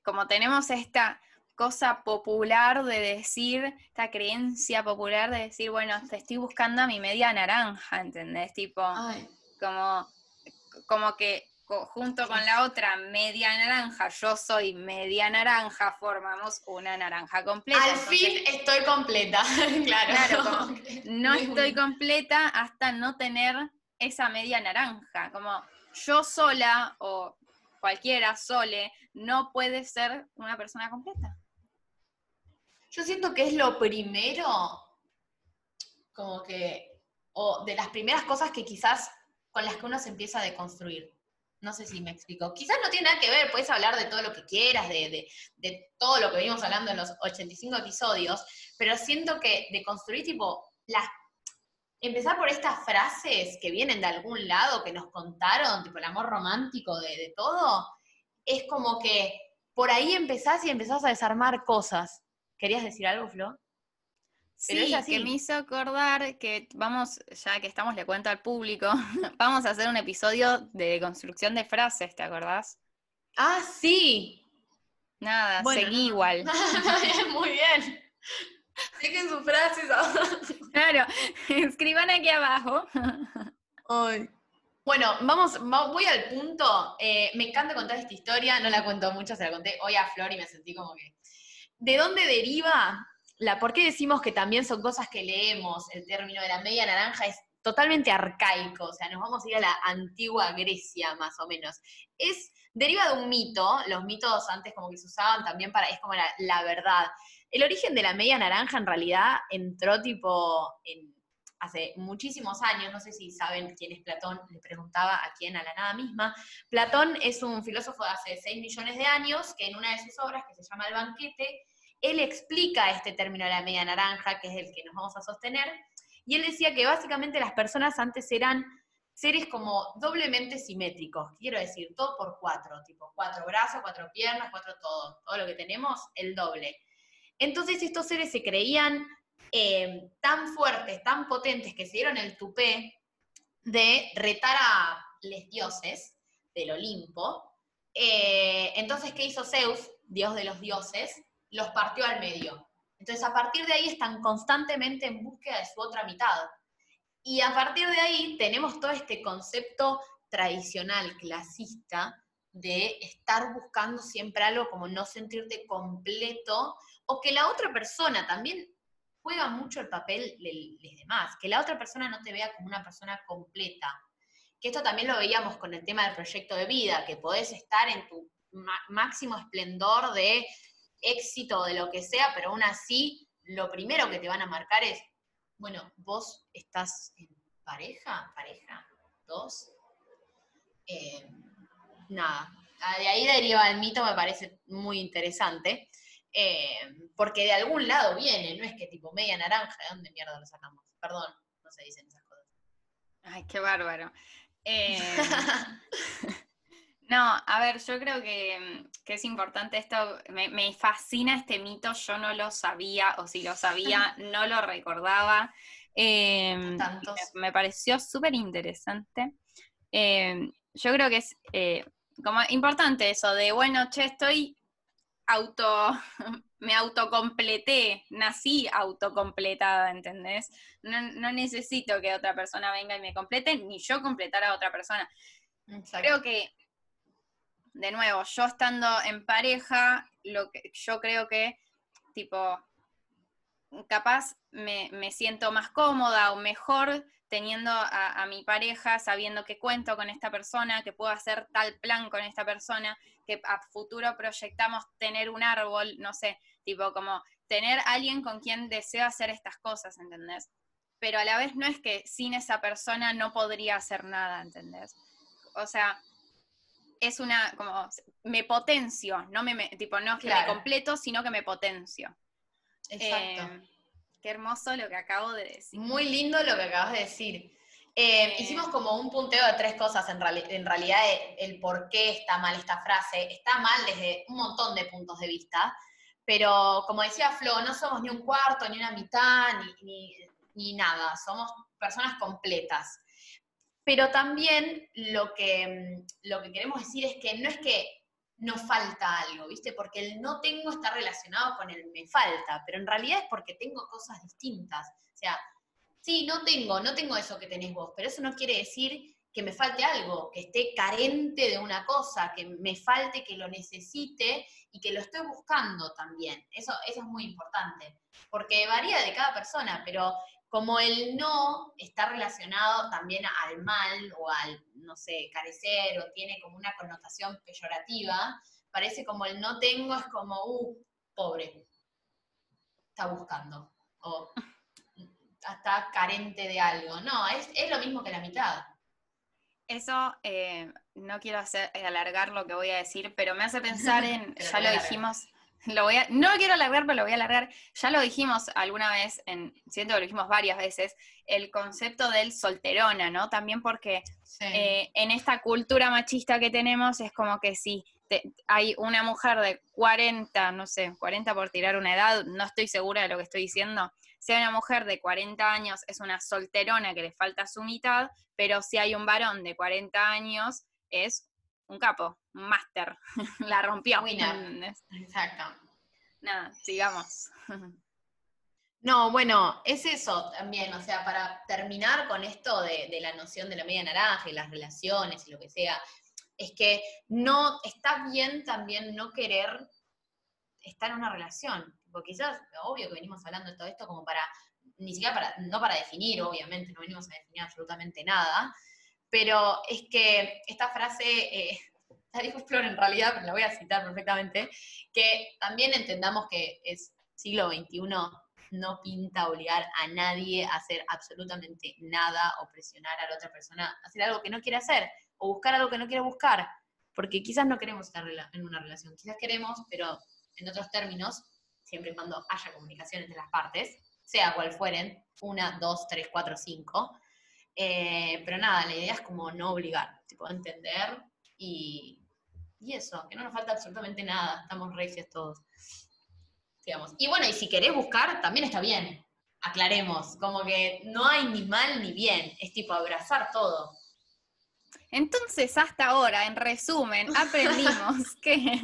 Speaker 3: como tenemos esta cosa popular de decir, esta creencia popular de decir, bueno, te estoy buscando a mi media naranja, ¿entendés? Tipo,
Speaker 4: Ay,
Speaker 3: como, como que junto con la otra media naranja, yo soy media naranja, formamos una naranja completa.
Speaker 4: al
Speaker 3: Entonces,
Speaker 4: fin estoy completa, <laughs> claro.
Speaker 3: Claro, como <laughs> no estoy completa hasta no tener esa media naranja. Como yo sola o cualquiera sole no puede ser una persona completa.
Speaker 4: Yo siento que es lo primero, como que, o de las primeras cosas que quizás con las que uno se empieza a deconstruir. No sé si me explico. Quizás no tiene nada que ver, puedes hablar de todo lo que quieras, de, de- de todo lo que venimos hablando en los 85 episodios, pero siento que deconstruir, tipo, las empezar por estas frases que vienen de algún lado, que nos contaron, tipo el amor romántico de, de todo, es como que por ahí empezás y empezás a desarmar cosas. ¿Querías decir algo, Flo? Pero
Speaker 3: Sí, que me hizo acordar que vamos, ya que estamos, le cuento al público, <laughs> vamos a hacer un episodio de construcción de frases, ¿te acordás?
Speaker 4: Ah, sí.
Speaker 3: Nada,
Speaker 4: Bueno,
Speaker 3: seguí igual. <laughs>
Speaker 4: Muy bien. Dejen sus frases.
Speaker 3: Claro, escriban aquí abajo.
Speaker 4: Bueno, vamos, va- voy al punto. Eh, me encanta contar esta historia, no la cuento mucho, se la conté hoy a Flor y me sentí como que. ¿De dónde deriva la? ¿Por qué decimos que también son cosas que leemos? El término de la media naranja es totalmente arcaico, o sea, nos vamos a ir a la antigua Grecia, más o menos. Es, deriva de un mito, los mitos antes como que se usaban también para, es como la, verdad. El origen de la media naranja en realidad entró tipo en hace muchísimos años, no sé si saben quién es Platón, le preguntaba a quién, a la nada misma. Platón es un filósofo de hace 6 millones de años que en una de sus obras, que se llama El banquete, él explica este término de la media naranja, que es el que nos vamos a sostener, y él decía que básicamente las personas antes eran seres como doblemente simétricos, quiero decir, todo por cuatro, tipo cuatro brazos, cuatro piernas, cuatro todo, todo lo que tenemos, el doble. Entonces estos seres se creían eh, tan fuertes, tan potentes, que se dieron el tupé de retar a los dioses del Olimpo. Eh, entonces, ¿qué hizo Zeus, dios de los dioses? Los partió al medio. Entonces, a partir de ahí están constantemente en búsqueda de su otra mitad. Y a partir de ahí tenemos todo este concepto tradicional, clasista, de estar buscando siempre algo como no sentirte completo, o que la otra persona también juega mucho el papel de los demás, que la otra persona no te vea como una persona completa. Que esto también lo veíamos con el tema del proyecto de vida, que podés estar en tu máximo esplendor de éxito, de lo que sea, pero aún así, lo primero que te van a marcar es, bueno, vos estás en pareja, pareja, dos. Eh, nada, Ah, de ahí deriva el mito, me parece muy interesante. Eh, porque de algún lado viene, no es que tipo media naranja, ¿de dónde mierda lo sacamos? Perdón, no se dicen esas cosas.
Speaker 3: Ay, qué bárbaro. <laughs> Eh, no, a ver, yo creo que, que es importante esto, me, me fascina este mito, yo no lo sabía, o si lo sabía, <laughs> no lo recordaba. Eh, me pareció súper interesante. Eh, yo creo que es eh, como importante eso de, bueno, che, estoy auto, <laughs> me autocompleté, nací autocompletada, ¿entendés? No, no necesito que otra persona venga y me complete, ni yo completar a otra persona. Creo que, de nuevo, yo estando en pareja, lo que yo creo que, tipo, capaz me, me siento más cómoda o mejor teniendo a, a mi pareja, sabiendo que cuento con esta persona, que puedo hacer tal plan con esta persona, que a futuro proyectamos tener un árbol, no sé, tipo como tener alguien con quien deseo hacer estas cosas, ¿entendés? Pero a la vez no es que sin esa persona no podría hacer nada, ¿entendés? O sea, es una, como, me potencio, no me, me- tipo, no es que
Speaker 4: Claro.
Speaker 3: me completo, sino que me potencio.
Speaker 4: Exacto.
Speaker 3: Eh, qué hermoso lo que acabo de decir.
Speaker 4: Muy lindo lo que acabas de decir. Eh,
Speaker 3: Eh.
Speaker 4: hicimos como un punteo de tres cosas en, reali- en realidad eh, el por qué está mal esta frase. Está mal desde un montón de puntos de vista, pero como decía Flo, no somos ni un cuarto, ni una mitad, ni, ni- ni nada, somos personas completas. Pero también lo que, mm, lo que queremos decir es que no es que nos falta algo, ¿viste? Porque el no tengo está relacionado con el me falta, pero en realidad es porque tengo cosas distintas. O sea, sí, no tengo, no tengo eso que tenés vos, pero eso no quiere decir que me falte algo, que esté carente de una cosa, que me falte, que lo necesite y que lo estoy buscando también. Eso, eso es muy importante, porque varía de cada persona, pero como el no está relacionado también al mal o al, no sé, carecer o tiene como una connotación peyorativa, parece como el no tengo es como, uh, pobre, está buscando, o está carente de algo. No, es, es lo mismo que la mitad.
Speaker 3: Eso, eh, no quiero hacer, eh, alargar lo que voy a decir, pero me hace pensar <laughs> en, ya
Speaker 4: lo
Speaker 3: dijimos, lo voy a, no lo quiero alargar, pero lo voy a alargar, ya lo dijimos alguna vez, en, siento que lo dijimos varias veces, el concepto del solterona, ¿no? También porque eh, en esta cultura machista que tenemos es como que si te- hay una mujer de 40, no sé, 40 por tirar una edad, no estoy segura de lo que estoy diciendo, si hay una mujer de 40 años es una solterona que le falta su mitad, pero si hay un varón de 40 años es un capo, un máster, <laughs> la rompió.
Speaker 4: Winner. Exacto.
Speaker 3: Nada, sigamos.
Speaker 4: No, bueno, es eso también, o sea, para terminar con esto de, de la noción de la media naranja y las relaciones y lo que sea, es que no, está bien también no querer estar en una relación, porque quizás, obvio que venimos hablando de todo esto como para, ni siquiera para, no para definir, obviamente, no venimos a definir absolutamente nada, pero es que esta frase, eh, <laughs> la dijo Flor en realidad, pero la voy a citar perfectamente, que también entendamos que es siglo XXI, no pinta obligar a nadie a hacer absolutamente nada o presionar a la otra persona a hacer algo que no quiere hacer o buscar algo que no quiere buscar, porque quizás no queremos estar en una relación, quizás queremos, pero en otros términos, siempre y cuando haya comunicación entre las partes, sea cual fueren, una, dos, tres, cuatro, cinco, eh, pero nada, la idea es como no obligar, tipo entender y, y eso, que no nos falta absolutamente nada, estamos recios todos digamos. Y bueno, y si querés buscar, también está bien. Aclaremos, como que no hay ni mal ni bien, es tipo abrazar todo.
Speaker 3: Entonces, hasta ahora, en resumen, aprendimos <laughs> que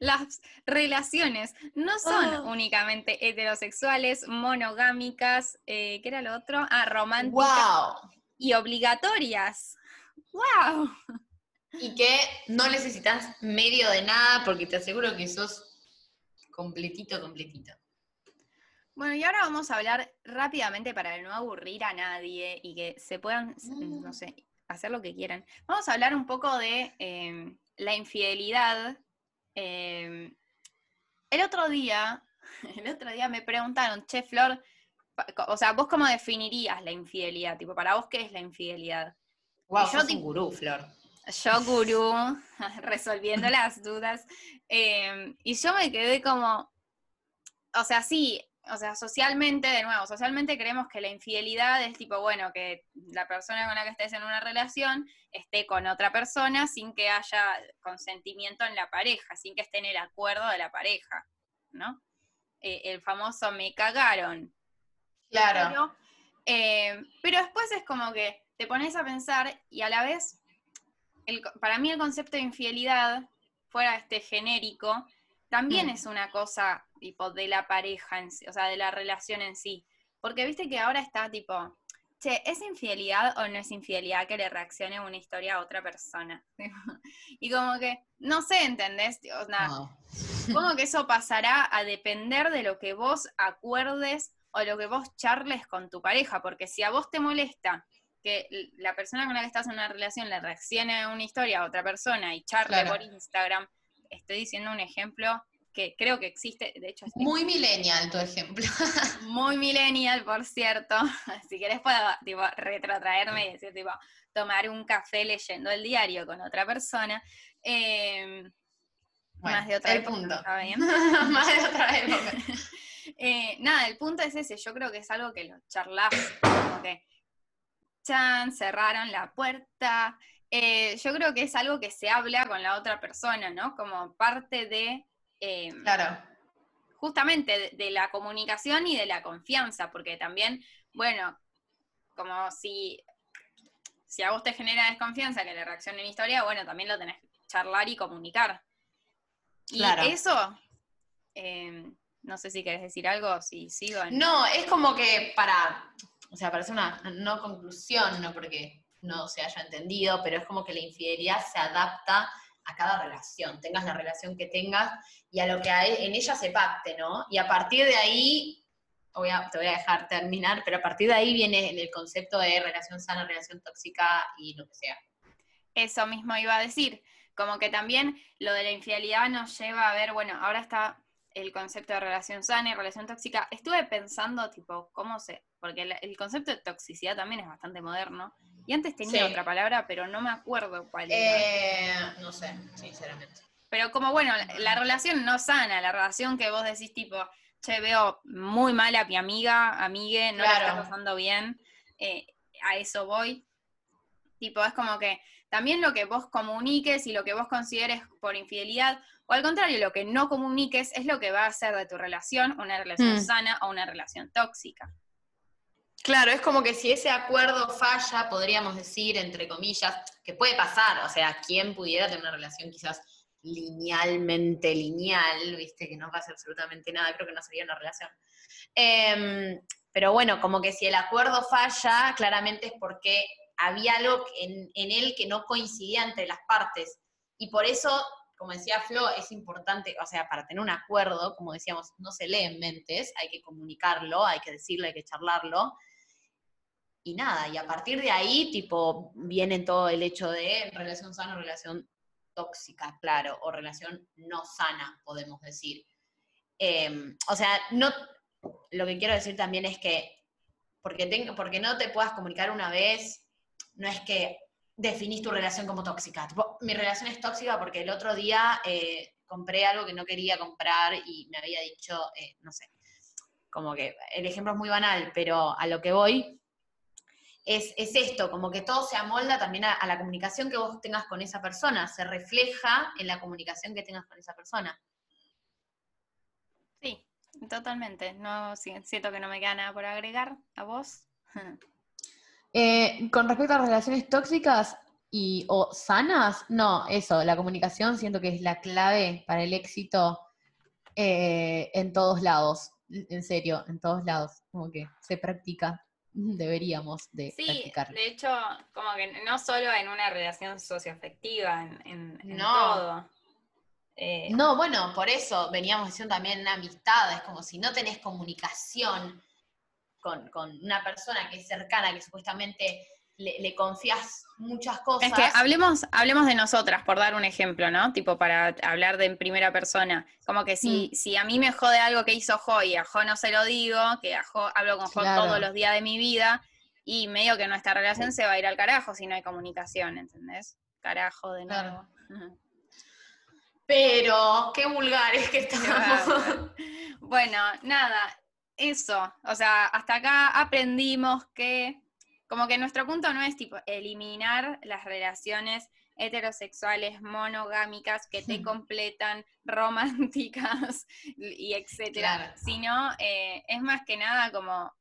Speaker 3: las relaciones no son
Speaker 4: Ah.
Speaker 3: únicamente heterosexuales, monogámicas, eh, ¿qué era lo otro? Ah, románticas
Speaker 4: ¡Wow!
Speaker 3: Y obligatorias. ¡Wow!
Speaker 4: Y que no necesitas medio de nada porque te aseguro que sos completito, completito.
Speaker 3: Bueno, y ahora vamos a hablar rápidamente para no aburrir a nadie y que se puedan,
Speaker 4: Mm.
Speaker 3: no sé, hacer lo que quieran. Vamos a hablar un poco de eh, la infidelidad. Eh, el otro día, <laughs> el otro día me preguntaron, che, Flor, o sea, ¿vos cómo definirías la infidelidad? Tipo, para vos, ¿qué es la infidelidad?
Speaker 4: ¡Wow!
Speaker 3: Yo
Speaker 4: sos un gurú, Flor.
Speaker 3: Yo, gurú, <laughs> resolviendo las dudas. eh, y yo me quedé como, o sea, sí, o sea, socialmente, de nuevo, socialmente creemos que la infidelidad es tipo, bueno, que la persona con la que estés en una relación esté con otra persona sin que haya consentimiento en la pareja, sin que esté en el acuerdo de la pareja, ¿no? Eh, el famoso me cagaron.
Speaker 4: Claro.
Speaker 3: Pero, eh, pero después es como que te pones a pensar y a la vez, el para mí el concepto de infidelidad, fuera este genérico, también
Speaker 4: Mm.
Speaker 3: es una cosa tipo de la pareja, en sí, o sea, de la relación en sí. Porque viste que ahora está tipo, che, ¿es infidelidad o no es infidelidad que le reaccione una historia a otra persona? <laughs> y como que, no sé, ¿entendés? O sea,
Speaker 4: Wow.
Speaker 3: Supongo que eso pasará a depender de lo que vos acuerdes o lo que vos charles con tu pareja, porque si a vos te molesta que la persona con la que estás en una relación le reaccione a una historia a otra persona y charle
Speaker 4: Claro.
Speaker 3: por Instagram, estoy diciendo un ejemplo que creo que existe, de hecho
Speaker 4: Muy millennial tu ejemplo. <laughs>
Speaker 3: muy millennial, por cierto. <laughs> Si querés puedo tipo, retrotraerme y decir, tipo, tomar un café leyendo el diario con otra persona. Eh,
Speaker 4: Bueno,
Speaker 3: más de otra
Speaker 4: el
Speaker 3: época,
Speaker 4: punto.
Speaker 3: ¿está bien? <laughs>
Speaker 4: Más de otra época.
Speaker 3: Eh, nada, el punto es ese, yo creo que es algo que lo charlas, como que, chan, cerraron la puerta. Eh, yo creo que es algo que se habla con la otra persona, ¿no? Como parte de... eh,
Speaker 4: Claro.
Speaker 3: justamente de, de la comunicación y de la confianza, porque también, bueno, como si, si a vos te genera desconfianza que la reacción en historia, bueno, también lo tenés que charlar y comunicar. Y
Speaker 4: Claro.
Speaker 3: eso, eh, no sé si querés decir algo, si sigo en...
Speaker 4: No, es como que para, o sea, para hacer una no conclusión, no porque no se haya entendido, pero es como que la infidelidad se adapta a cada relación, tengas la relación que tengas y a lo que hay- en ella se pacte, ¿no? Y a partir de ahí, voy a- te voy a dejar terminar, pero a partir de ahí viene el concepto de relación sana, relación tóxica y lo que sea.
Speaker 3: Eso mismo iba a decir, como que también lo de la infidelidad nos lleva a ver, bueno, ahora está el concepto de relación sana y relación tóxica. Estuve pensando, tipo, cómo se, porque el, el concepto de toxicidad también es bastante moderno. Y antes tenía
Speaker 4: Sí.
Speaker 3: otra palabra, pero no me acuerdo cuál era.
Speaker 4: Eh, no sé, sinceramente.
Speaker 3: Pero como, bueno, la, la relación no sana, la relación que vos decís, tipo, che, veo muy mal a mi amiga, amigue, no la
Speaker 4: Claro.
Speaker 3: estás pasando bien, eh, a eso voy. Tipo, es como que también lo que vos comuniques y lo que vos consideres por infidelidad, o al contrario, lo que no comuniques es lo que va a hacer de tu relación una relación
Speaker 4: Mm.
Speaker 3: sana o una relación tóxica.
Speaker 4: Claro, es como que si ese acuerdo falla, podríamos decir, entre comillas, que puede pasar, o sea, ¿quién pudiera tener una relación quizás linealmente lineal, viste, que no pasa absolutamente nada, creo que no sería una relación. Em, pero bueno, como que si el acuerdo falla, claramente es porque había algo en, en él que no coincidía entre las partes. Y por eso, como decía Flo, es importante, o sea, para tener un acuerdo, como decíamos, no se lee en mentes, hay que comunicarlo, hay que decirlo, hay que charlarlo. Y nada, y a partir de ahí, tipo, viene todo el hecho de relación sana, relación tóxica, claro, o relación no sana, podemos decir. Eh, o sea, no, lo que quiero decir también es que porque, tengo, porque no te puedas comunicar una vez, no es que definís tu relación como tóxica. Mi relación es tóxica porque el otro día eh, compré algo que no quería comprar y me había dicho, eh, no sé, como que el ejemplo es muy banal, pero a lo que voy es, es esto, como que todo se amolda también a, la comunicación que vos tengas con esa persona, se refleja en la comunicación que tengas con esa persona.
Speaker 3: Sí, totalmente. No, si- siento que no me queda nada por agregar. ¿A vos? <laughs>
Speaker 2: Eh, con respecto a relaciones tóxicas y o sanas, no, eso, la comunicación siento que es la clave para el éxito eh, en todos lados, en serio, en todos lados, como que se practica, <laughs> deberíamos de
Speaker 3: Sí,
Speaker 2: practicarlo.
Speaker 3: de hecho, como que no solo en una relación socioafectiva, en, en- en
Speaker 4: No.
Speaker 3: todo. Eh,
Speaker 4: No, bueno, por eso veníamos diciendo también en amistad, es como si no tenés comunicación con, con una persona que es cercana, que supuestamente le, le confías muchas cosas.
Speaker 3: Es que hablemos, hablemos de nosotras, por dar un ejemplo, ¿no? Tipo, para hablar de en primera persona. Como que si, si a mí me jode algo que hizo Jo y a Jo no se lo digo, que a Jo hablo con Jo
Speaker 2: Claro.
Speaker 3: todos los días de mi vida, y medio que nuestra relación se va a ir al carajo si no hay comunicación, ¿entendés? Carajo de nuevo.
Speaker 4: Claro. Pero, qué vulgares que estamos.
Speaker 3: Bueno, nada, eso. O sea, hasta acá aprendimos que como que nuestro punto no es tipo eliminar las relaciones heterosexuales monogámicas que te <laughs> completan, románticas y etcétera,
Speaker 4: Claro.
Speaker 3: sino eh, es más que nada como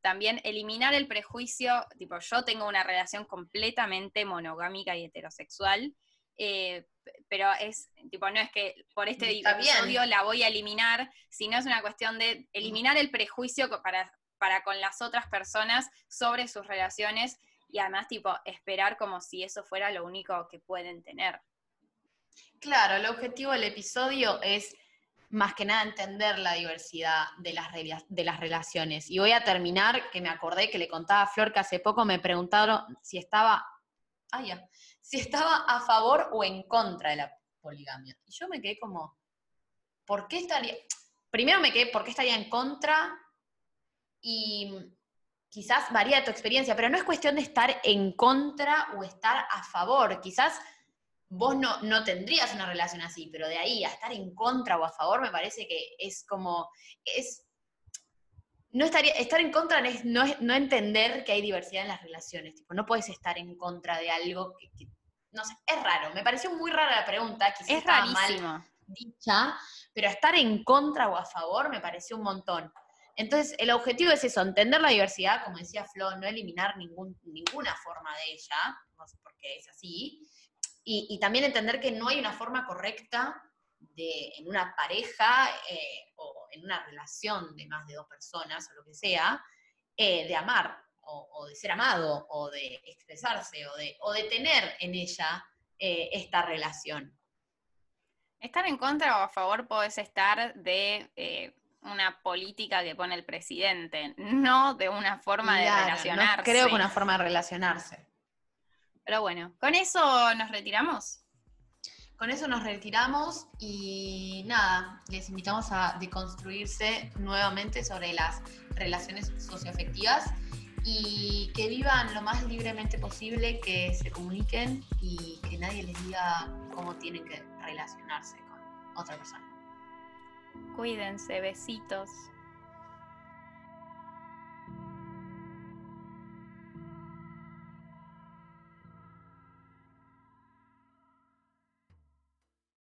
Speaker 3: también eliminar el prejuicio, tipo yo tengo una relación completamente monogámica y heterosexual, eh, pero es tipo no es que por este
Speaker 4: Está bien.
Speaker 3: episodio la voy a eliminar, sino es una cuestión de eliminar el prejuicio para, para con las otras personas sobre sus relaciones y además tipo esperar como si eso fuera lo único que pueden tener.
Speaker 4: Claro, el objetivo del episodio es más que nada entender la diversidad de las, de las relaciones. Y voy a terminar, que me acordé que le contaba a Flor que hace poco me preguntaron si estaba, ah, ya, si estaba a favor o en contra de la poligamia. Y yo me quedé como, ¿por qué estaría? Primero me quedé, ¿por qué estaría en contra? Y quizás varía tu experiencia, pero no es cuestión de estar en contra o estar a favor. Quizás vos no, no tendrías una relación así, pero de ahí a estar en contra o a favor me parece que es como, es, no estaría, estar en contra es no, es- no entender que hay diversidad en las relaciones. Tipo, no puedes estar en contra de algo que, que- no sé, es raro. Me pareció muy rara la pregunta, quizás
Speaker 3: Es
Speaker 4: estaba mal dicha, pero estar en contra o a favor me pareció un montón. Entonces, el objetivo es eso, entender la diversidad, como decía Flo, no eliminar ningún, ninguna forma de ella, no sé por qué es así, y, y también entender que no hay una forma correcta de, en una pareja eh, o en una relación de más de dos personas o lo que sea, eh, de amar o, o de ser amado o de expresarse o de, o de tener en ella eh, esta relación.
Speaker 3: Estar en contra o a favor podés estar de una política que pone el presidente, no de una forma de
Speaker 4: no
Speaker 3: relacionarse.
Speaker 4: creo que una forma de relacionarse.
Speaker 3: Pero bueno, con eso nos retiramos.
Speaker 4: Con eso nos retiramos y nada, les invitamos a deconstruirse nuevamente sobre las relaciones socioafectivas y que vivan lo más libremente posible, que se comuniquen y que nadie les diga cómo tienen que relacionarse con otra persona.
Speaker 3: Cuídense, besitos.